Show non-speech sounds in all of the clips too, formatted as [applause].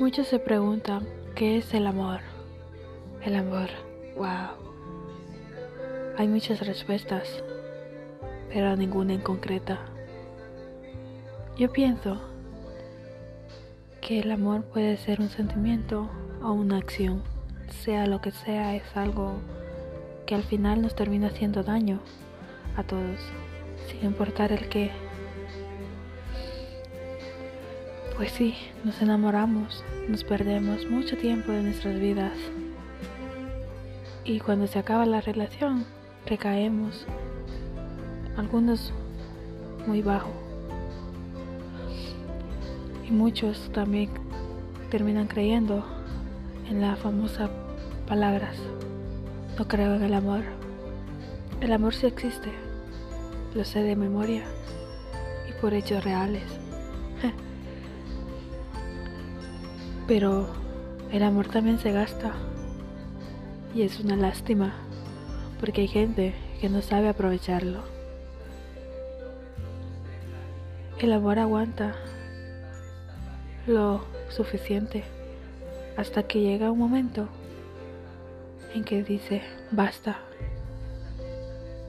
Muchos se preguntan, ¿qué es el amor? El amor, wow. Hay muchas respuestas, pero ninguna en concreta. Yo pienso que el amor puede ser un sentimiento o una acción, sea lo que sea, es algo que al final nos termina haciendo daño a todos, sin importar el qué. Pues sí, nos enamoramos, nos perdemos mucho tiempo de nuestras vidas. Y cuando se acaba la relación, recaemos. Algunos muy bajo. Y muchos también terminan creyendo en la famosa palabras. No creo en el amor. El amor sí existe. Lo sé de memoria y por hechos reales. [laughs] Pero el amor también se gasta. Y es una lástima, porque hay gente que no sabe aprovecharlo. El amor aguanta lo suficiente hasta que llega un momento en que dice, basta.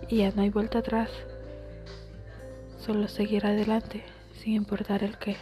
Y ya no hay vuelta atrás. Solo seguir adelante sin importar el qué.